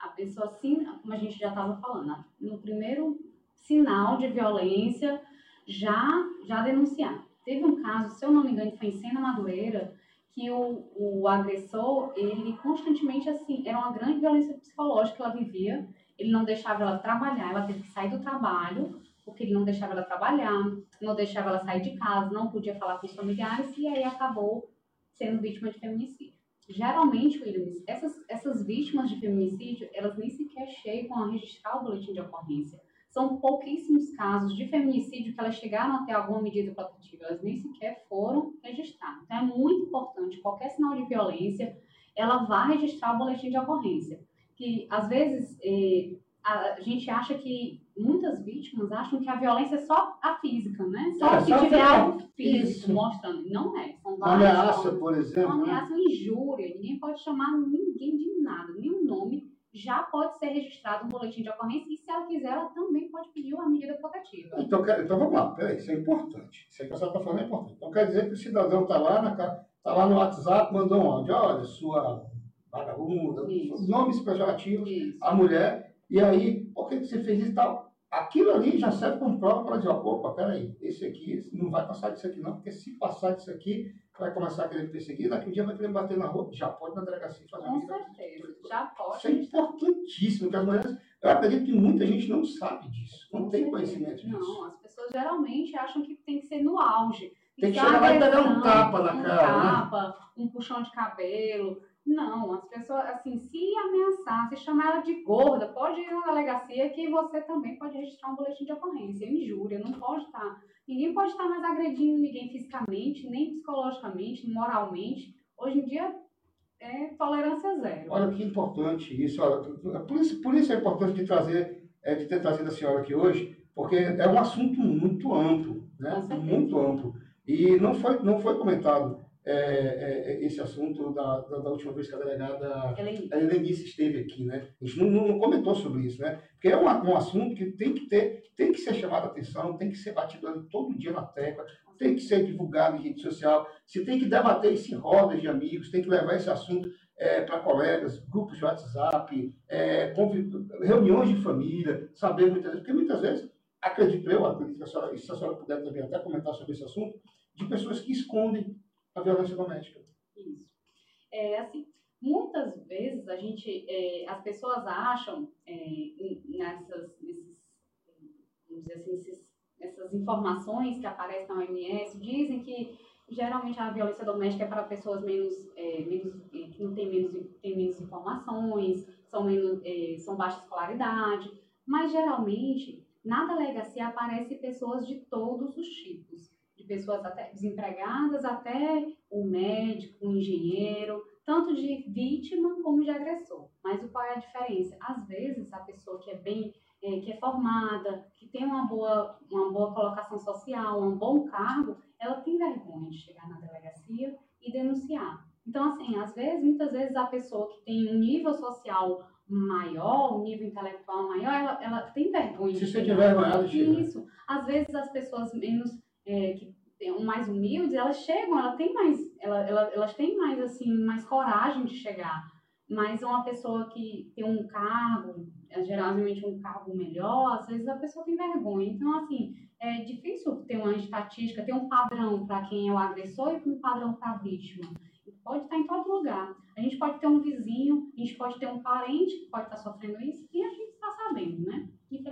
A pessoa, assim, como a gente já estava falando, no primeiro sinal de violência, já, já denunciar. Teve um caso, se eu não me engano, foi em Sena Madureira, que o, o agressor, ele constantemente, assim, era uma grande violência psicológica que ela vivia, ele não deixava ela trabalhar, ela teve que sair do trabalho, porque ele não deixava ela trabalhar, não deixava ela sair de casa, não podia falar com os familiares, e aí acabou sendo vítima de feminicídio. Geralmente, Williams, essas, essas vítimas de feminicídio, elas nem sequer chegam a registrar o boletim de ocorrência. São pouquíssimos casos de feminicídio que elas chegaram a ter alguma medida protetiva, elas nem sequer foram registradas. Então, é muito importante, qualquer sinal de violência, ela vai registrar o boletim de ocorrência. Que, às vezes, eh, a gente acha que muitas vítimas acham que a violência é só a física, né? Só É, se tiver algo físico isso. mostrando. Não é. São Uma várias ameaça, formas. por exemplo. Uma né? ameaça, uma injúria. Ninguém pode chamar ninguém de nada, nenhum nome. Já pode ser registrado um boletim de ocorrência e, se ela quiser, ela também pode pedir uma medida protetiva. Então, então vamos lá, peraí, isso é importante. Isso aí que a senhora está falando é importante. Então quer dizer que o cidadão está lá, na, tá lá no WhatsApp, mandou um áudio, olha, sua vagabunda, nomes pejorativos, Isso. a mulher, e aí, por que você fez isso e tal? Aquilo ali já serve como prova para dizer, opa, peraí, esse aqui não vai passar disso aqui não, porque se passar disso aqui, vai começar a querer perseguir, daqui um dia vai querer bater na rua, já pode na delegacia fazer Com certeza. Já pode. Isso é importantíssimo, porque as mulheres, eu acredito que muita gente não sabe disso, não tem conhecimento disso. Não, as pessoas geralmente acham que tem que ser no auge. Tem que chegar lá e dar um tapa na um cara, né? tapa, um puxão de cabelo. Não, as pessoas, assim, se ameaçar, se chamar ela de gorda, pode ir na delegacia que você também pode registrar um boletim de ocorrência. Injúria, não pode estar. Ninguém pode estar mais agredindo ninguém fisicamente, nem psicologicamente, moralmente. Hoje em dia é tolerância zero. Olha que importante isso. Olha, por, isso por isso é importante de, trazer, é, de ter trazido a senhora aqui hoje, porque é um assunto muito amplo, né? Muito amplo. E não foi, não foi comentado é, é, é, esse assunto da, da, da última vez que a delegada é Helenice esteve aqui, né? A gente não, não- comentou sobre isso, né? Porque é um, um assunto que tem que ter, tem que ser chamado a atenção, tem que ser batido ali todo dia na tecla, tem que ser divulgado em rede social, se tem que debater isso em rodas de amigos, tem que levar esse assunto para colegas, grupos de WhatsApp, é, reuniões de família, saber muitas vezes, porque muitas vezes, acredito eu, acredito que a senhora, se a senhora puder também até comentar sobre esse assunto, de pessoas que escondem a violência doméstica. Isso. É assim, muitas vezes a gente, é, as pessoas acham é, nessas, nesses, vamos dizer assim, esses- essas informações que aparecem na OMS, dizem que geralmente a violência doméstica é para pessoas menos, é, menos é, que não têm menos, têm menos informações, são, menos, é, são baixa escolaridade, mas geralmente na delegacia aparecem pessoas de todos os tipos, de pessoas até desempregadas até o médico, o engenheiro, tanto de vítima como de agressor. Mas o qual é a diferença? Às vezes a pessoa que é bem, é, que é formada, que tem uma boa, uma boa colocação social, um bom cargo, ela tem vergonha de chegar na delegacia e denunciar. Então, assim, às vezes, muitas vezes a pessoa que tem um nível social maior, um nível intelectual maior, ela, ela tem vergonha Se você tiver vergonhado, chega. Isso. Às vezes as pessoas menos é, que têm- mais humildes, elas chegam, ela tem mais, ela, ela, elas têm mais assim, mais coragem de chegar. Mas uma pessoa que tem um cargo, é, geralmente um cargo melhor, às vezes a pessoa tem vergonha. Então, assim, é difícil ter uma estatística, ter um padrão para quem é o agressor e um padrão para a vítima. Pode estar em todo lugar. A gente pode ter um vizinho, a gente pode ter um parente que pode estar sofrendo isso e a gente está sabendo, né?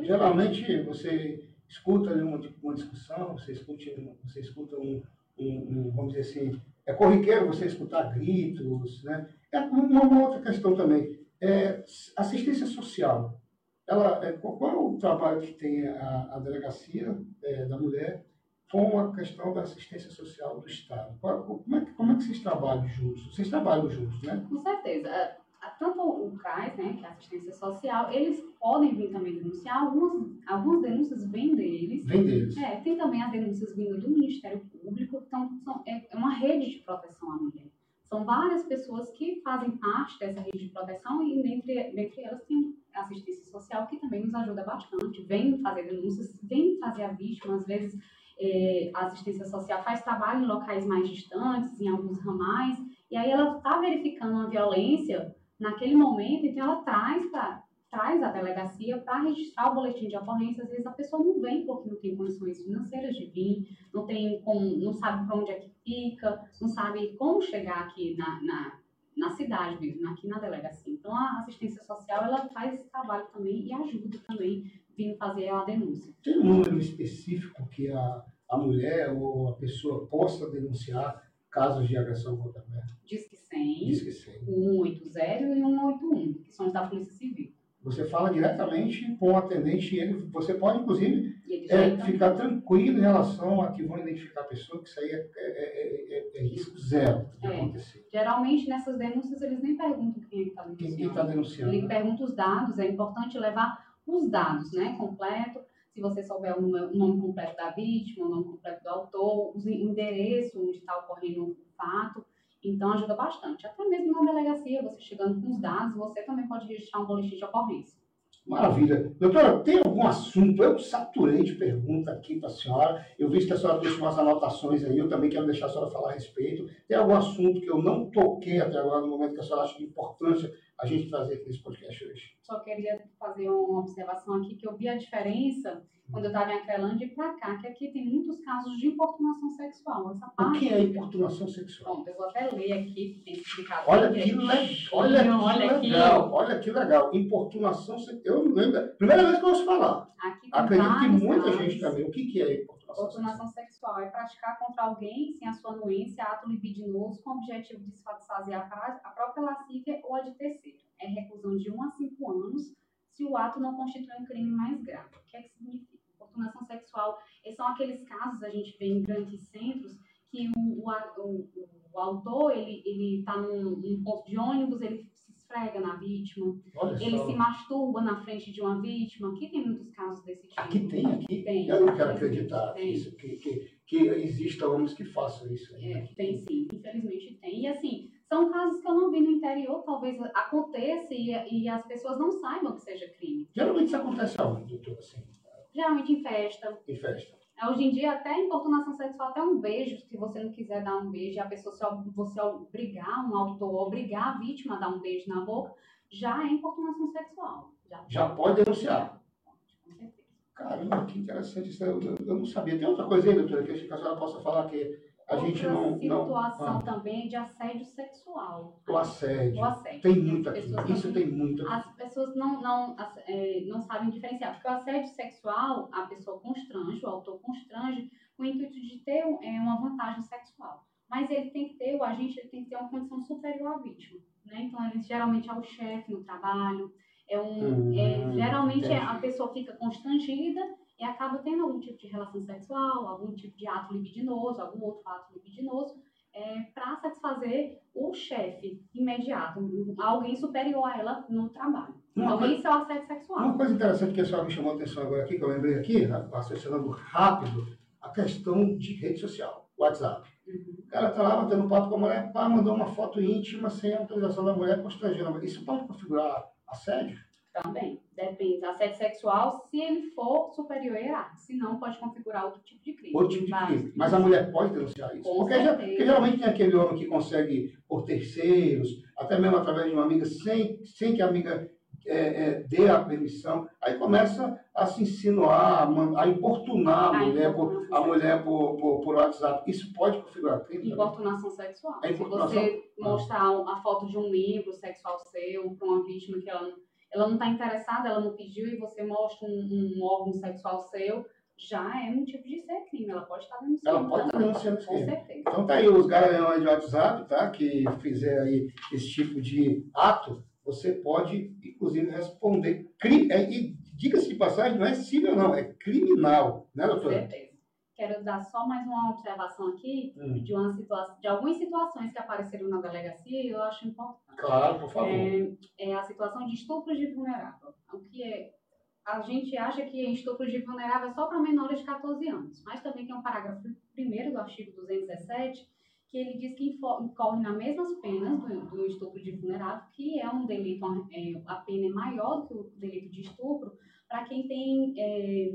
Geralmente você escuta ali uma, uma discussão, você escuta, você escuta um, um- um, vamos dizer assim, é corriqueiro você escutar gritos, né? É uma, uma outra questão também, é assistência social. Ela, é, qual é o trabalho que tem a, a delegacia é, da mulher com a questão da assistência social do Estado? Qual- como, é, como é que vocês trabalham juntos? Vocês trabalham juntos, né? Com certeza. A- a- Tanto o CRAS, né, que é a assistência social, eles podem vir também denunciar. Algumas, algumas denúncias vêm deles. Vem deles. É, tem também as denúncias vindo do Ministério Público. Então, são, é, é uma rede de proteção à mulher. São várias pessoas que fazem parte dessa rede de proteção e dentre, dentre elas tem a assistência social, que também nos ajuda bastante. Vem fazer denúncias, vem fazer a vítima, às vezes é, a assistência social faz trabalho em locais mais distantes, em alguns ramais, e aí ela está verificando uma violência naquele momento, então ela traz para traz a delegacia para registrar o boletim de ocorrência. Às vezes a pessoa não vem porque não tem condições financeiras de vir, não tem como, não sabe para onde é que fica, não sabe como chegar aqui na, na, na cidade mesmo, aqui na delegacia. Então a assistência social ela faz esse trabalho também e ajuda também vindo fazer a denúncia. Tem um número específico que a, a mulher ou a pessoa possa denunciar casos de agressão contra a mulher? Diz que 100, Diz que sim. 180 e 181, que são os da Polícia Civil. Você fala diretamente com o atendente e ele, você pode, inclusive, E é, ficar tranquilo em relação a que vão identificar a pessoa, que isso aí é, é- é- é- é risco zero de É. acontecer. Geralmente nessas denúncias eles nem perguntam quem é que está Quem denunciando. está denunciando? Ele né? pergunta os dados, é importante levar os dados, né, completo, se você souber o nome, completo da vítima, o nome completo do autor, o endereço onde está ocorrendo o fato, então ajuda bastante. Até mesmo na delegacia, você chegando com os dados, você também pode registrar um boletim de ocorrência. Maravilha. Doutora, tem algum assunto? Eu saturei de pergunta aqui para a senhora. Eu vi que a senhora deixou umas anotações aí, eu também quero deixar a senhora falar a respeito. Tem algum assunto que eu não toquei até agora, no momento que a senhora acha de importância a gente trazer aqui nesse podcast hoje? Só queria fazer uma observação aqui, que eu vi a diferença quando eu estava em Aquelândia e para cá, que aqui tem muitos casos de importunação sexual. Essa parte, o que é importunação sexual? Bom, eu vou até ler aqui, que tem explicado. Olha que, le... olha, que olha legal, aqui. olha que legal. Importunação sexual. Eu não lembro. Primeira vez que eu ouço falar. Acredito que muita casos. gente também. O que, que é importunação, importunação sexual? É praticar contra alguém sem a sua anuência ato libidinoso com o objetivo de satisfazer a própria lascívia ou a de terceiro. É reclusão de 1 a 5 anos se o ato não constitui um crime mais grave. O que é que significa? Importunação sexual são aqueles casos, a gente vê em grandes centros, que o, o, o, o autor, ele está num, num, ponto de ônibus, ele se esfrega na vítima, Olha ele só. se masturba na frente de uma vítima. Aqui tem muitos casos desse tipo. Aqui tem, aqui? Tem. Eu não quero acreditar tem. Isso, que, que, que exista homens que façam isso. É, tem sim, infelizmente tem. E assim, são casos que eu não vi no interior, talvez aconteça e, e as pessoas não saibam que seja crime. Geralmente isso acontece aonde, doutor? Assim? Geralmente em festa. Em festa. Hoje em dia, até importunação sexual, até um beijo, se você não quiser dar um beijo, a pessoa, se você obrigar um autor, obrigar a vítima a dar um beijo na boca, já é importunação sexual. Já, já pode denunciar. Com certeza. Caramba, que interessante isso. Eu, eu, eu, não sabia. Tem outra coisa aí, doutora, que a senhora possa falar que a Outra gente não. situação não, também de assédio sexual. O assédio. O assédio. Tem muito aqui. Isso tem muito As pessoas não, não, é, não sabem diferenciar. Porque o assédio sexual, a pessoa constrange, o autor constrange, com o intuito de ter é, uma vantagem sexual. Mas ele tem que ter, o agente ele tem que ter uma condição superior à vítima. Né? Então, ele geralmente é o chefe no trabalho. É um, é, hum, geralmente a pessoa fica constrangida e acaba tendo algum tipo de relação sexual, algum tipo de ato libidinoso, algum outro ato libidinoso, é, para satisfazer o chefe imediato, alguém superior a ela no trabalho. Uma então, isso é o assédio sexual. Uma coisa interessante que a senhora me chamou a atenção agora aqui, que eu lembrei aqui, associando rápido, a questão de rede social, WhatsApp. O cara está lá batendo papo com a mulher, pá, mandou uma foto íntima sem autorização da mulher, constrangendo. Isso pode configurar assédio? Também, depende. Assédio sexual, se ele for superior a hierárquico, se não, pode configurar outro tipo de crime. Outro tipo de crime. Mas a mulher pode denunciar isso? Com porque, já, porque, geralmente tem aquele homem que consegue, por terceiros, até mesmo através de uma amiga, sem, sem que a amiga é, é, dê a permissão, aí começa a se insinuar, a importunar a, a mulher, por, a mulher por, por, por, WhatsApp. Isso pode configurar crime? Importunação sexual. É importunação? Se você mostrar a foto de um membro sexual seu para uma vítima que ela ela não está interessada, ela não pediu e você mostra um, um, órgão sexual seu, já é motivo de ser crime. Ela pode estar denunciando. Ela pode estar denunciando Com certeza. Então tá aí os garanhões de WhatsApp, tá? Que fizer aí esse tipo de ato, você pode, inclusive, responder. Crime, é, e diga-se de passagem, não é civil, não, é criminal, né, doutora? Com certeza quero dar só mais uma observação aqui hum. de, uma situação, de algumas situações que apareceram na delegacia e eu acho importante. Claro, por favor. É, é a situação de estupro de vulnerável. O que é a gente acha que estupro de vulnerável é só para menores de 14 anos, mas também tem um parágrafo primeiro do artigo 217 que ele diz que incorre nas mesmas penas do, do estupro de vulnerável, que é um delito, é, a pena é maior do que o delito de estupro, para quem tem é,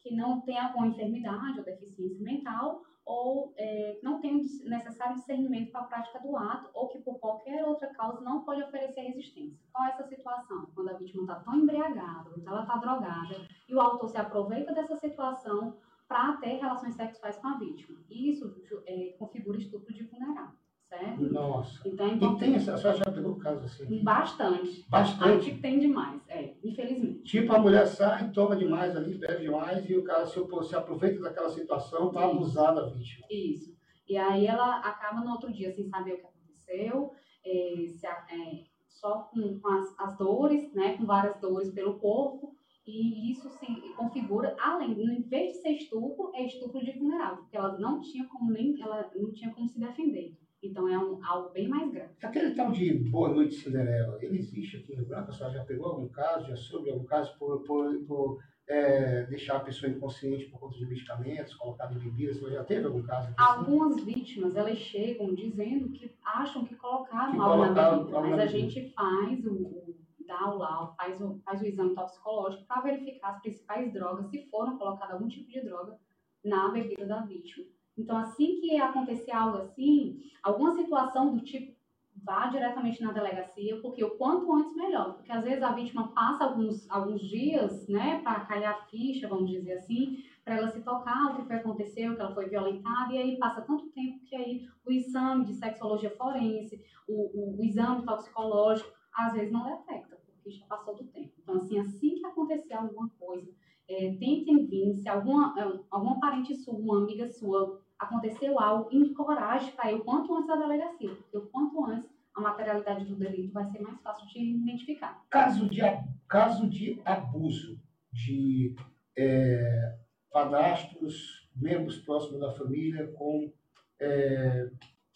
que não tem alguma enfermidade ou deficiência mental, ou é, não tem o necessário discernimento para a prática do ato, ou que por qualquer outra causa não pode oferecer resistência. Qual é essa situação? Quando a vítima está tão embriagada, ou ela está drogada, e o autor se aproveita dessa situação para ter relações sexuais com a vítima. Isso é, configura estupro de vulnerável certo? Nossa. Então, é e tem essa, a senhora já pegou caso assim? Bastante. Bastante? Aqui tem demais, é, infelizmente. Tipo, a mulher sai, toma demais ali, bebe demais, e o cara se, se aproveita daquela situação para abusar da vítima. Isso. E aí ela acaba no outro dia sem saber o que aconteceu, é, se, é, só com, com as, as, dores, né, com várias dores pelo corpo, e isso se configura, além, em vez de ser estupro, é estupro de vulnerável, porque ela não tinha como nem, ela não tinha como se defender. Então é um, algo bem mais grave. Aquele tal de Boa Noite Cinderela, ele existe aqui no Branco? A senhora já pegou algum caso, já soube algum caso por, por, por é, deixar a pessoa inconsciente por conta de medicamentos, colocar em bebidas? Você já teve algum caso? Assim? Algumas vítimas, elas chegam dizendo que acham que colocaram que algo na bebida, mas a gente faz o, o dá o laudo, faz o, faz o exame toxicológico para verificar as principais drogas, se foram colocadas algum tipo de droga na bebida da vítima. Então, assim que acontecer algo assim, alguma situação do tipo, vá diretamente na delegacia, porque o quanto antes melhor. Porque às vezes a vítima passa alguns, alguns dias, né, para calhar a ficha, vamos dizer assim, para ela se tocar o que foi aconteceu, que ela foi violentada, e aí passa tanto tempo que aí o exame de sexologia forense, o, o, o exame toxicológico, às vezes não detecta, porque já passou do tempo. Então, assim, assim que acontecer alguma coisa, é, tentem vir, se alguma, é, alguma parente sua, uma amiga sua, aconteceu algo, encoraje para o quanto antes da delegacia, porque o quanto antes a materialidade do delito vai ser mais fácil de identificar. Caso de, caso de abuso de é, padrastos, membros próximos da família com é,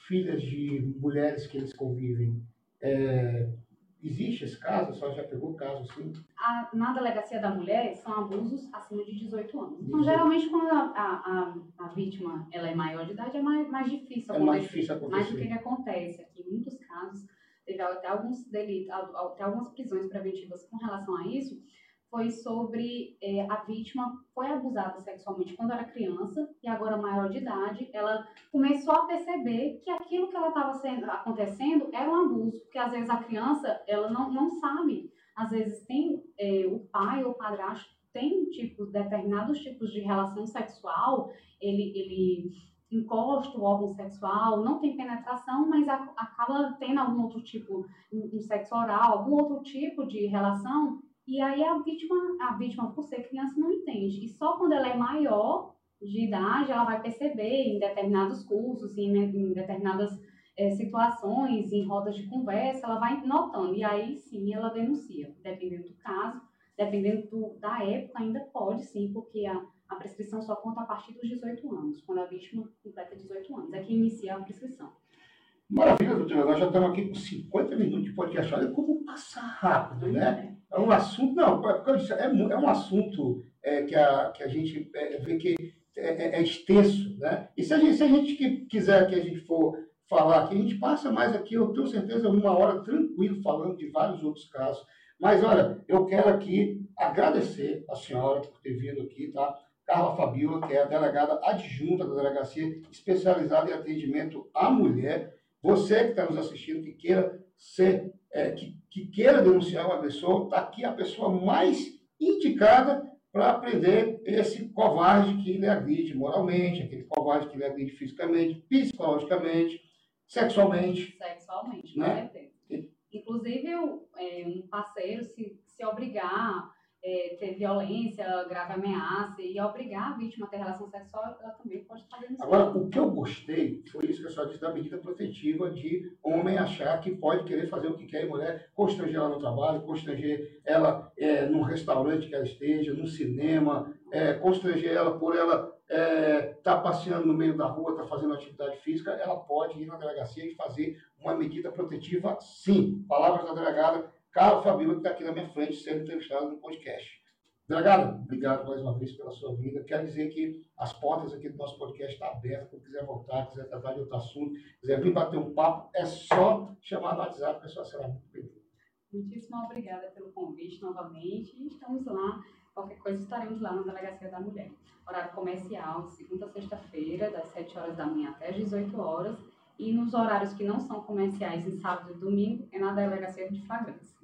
filhas de mulheres que eles convivem, é, Existe esse caso? A senhora já pegou o caso assim? A, na delegacia da mulher, são abusos acima de 18 anos. Então, geralmente, quando a, a, a, vítima ela é maior de idade, é mais, mais difícil acontecer. É mais difícil acontecer. Mas o que, que acontece? Aqui, em muitos casos, teve até alguns delitos, até algumas prisões preventivas com relação a isso, foi sobre é, a vítima foi abusada sexualmente quando era criança e agora maior de idade, ela começou a perceber que aquilo que ela estava acontecendo era um abuso, porque às vezes a criança ela não, não sabe, às vezes tem é, o pai ou o padrasto tem tipo determinados tipos de relação sexual, ele ele encosta o órgão sexual, não tem penetração, mas acaba tendo algum outro tipo, um sexo oral, algum outro tipo de relação e aí a vítima, a vítima, por ser criança, não entende. E só quando ela é maior de idade, ela vai perceber em determinados cursos, em, em determinadas é, situações, em rodas de conversa, ela vai notando. E aí sim ela denuncia, dependendo do caso, dependendo do, da época, ainda pode sim, porque a, a prescrição só conta a partir dos 18 anos, quando a vítima completa 18 anos. É que inicia a prescrição. Maravilha, doutora. Nós já estamos aqui com 50 minutos de podcast. Olha como passa rápido, né? É. É um assunto, não, é, é, é um assunto é, que, a, que a gente é, vê que é, é, extenso, né? E se a gente, se a gente que quiser que a gente for falar aqui, a gente passa mais aqui, eu tenho certeza, uma hora tranquilo falando de vários outros casos. Mas olha, eu quero aqui agradecer a senhora por ter vindo aqui, tá? Carla Fabiola, que é a delegada adjunta da delegacia especializada em atendimento à mulher. Você que está nos assistindo, que queira ser é, que, que, queira denunciar o agressor, está aqui a pessoa mais indicada para aprender esse covarde que lhe agride moralmente, aquele covarde que lhe agride fisicamente, psicologicamente, sexualmente. Sexualmente, né? com certeza. Inclusive, é, um parceiro se, se obrigar é, ter violência, grave ameaça e obrigar a vítima a ter relação sexual, ela também pode estar denunciando. Agora, o que eu gostei foi isso que a senhora disse da medida protetiva de homem achar que pode querer fazer o que quer e mulher constranger ela no trabalho, constranger ela é, num restaurante que ela esteja, num cinema, é, constranger ela por ela estar é, tá passeando no meio da rua, estar tá fazendo atividade física, ela pode ir na delegacia e fazer uma medida protetiva, sim. Palavras da delegada Carlos Fabíola, que está aqui na minha frente, sendo entrevistado no podcast. Delegado, obrigado mais uma vez pela sua vida. Quero dizer que as portas aqui do nosso podcast estão abertas. Quem quiser voltar, quiser tratar de outro assunto, quiser vir bater um papo, é só chamar no WhatsApp, a pessoa será muito bem-vinda. Muitíssimo obrigada pelo convite novamente. Estamos lá. Qualquer coisa estaremos lá na Delegacia da Mulher. Horário comercial, segunda a sexta-feira, das 7 horas da manhã até as 18 horas. E nos horários que não são comerciais, em sábado e domingo, é na Delegacia de Flagrância.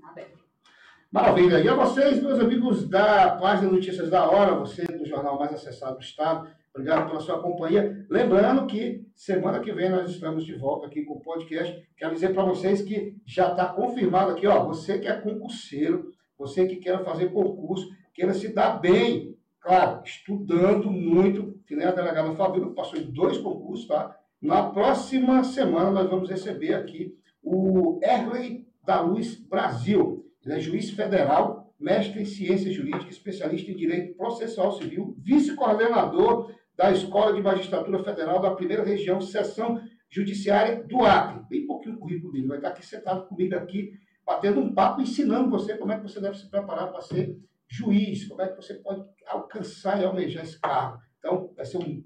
Maravilha. E a vocês, meus amigos da página Notícias da Hora, você do jornal mais acessado do Estado, obrigado pela sua companhia. Lembrando que semana que vem nós estamos de volta aqui com o podcast. Quero dizer para vocês que já está confirmado aqui, ó, você que é concurseiro, você que quer fazer concurso, queira se dar bem, claro, estudando muito, que nem a delegada Fabíola passou em dois concursos, tá? Na próxima semana nós vamos receber aqui o Erley da Luz Brasil. Ele é juiz federal, mestre em ciências jurídicas, especialista em direito processual civil, vice-coordenador da Escola de Magistratura Federal da Primeira Região, seção Judiciária do Acre. Bem pouquinho o currículo dele. Vai estar aqui sentado comigo aqui, batendo um papo, ensinando você como é que você deve se preparar para ser juiz, como é que você pode alcançar e almejar esse cargo. Então, vai ser um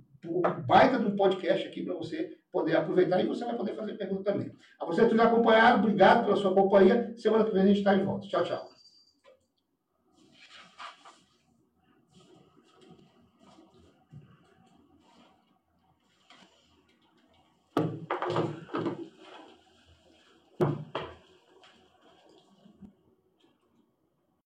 baita de um podcast aqui para você poder aproveitar e você vai poder fazer pergunta também. A você que nos acompanhado, obrigado pela sua companhia. Semana que vem a gente está de volta. Tchau, tchau.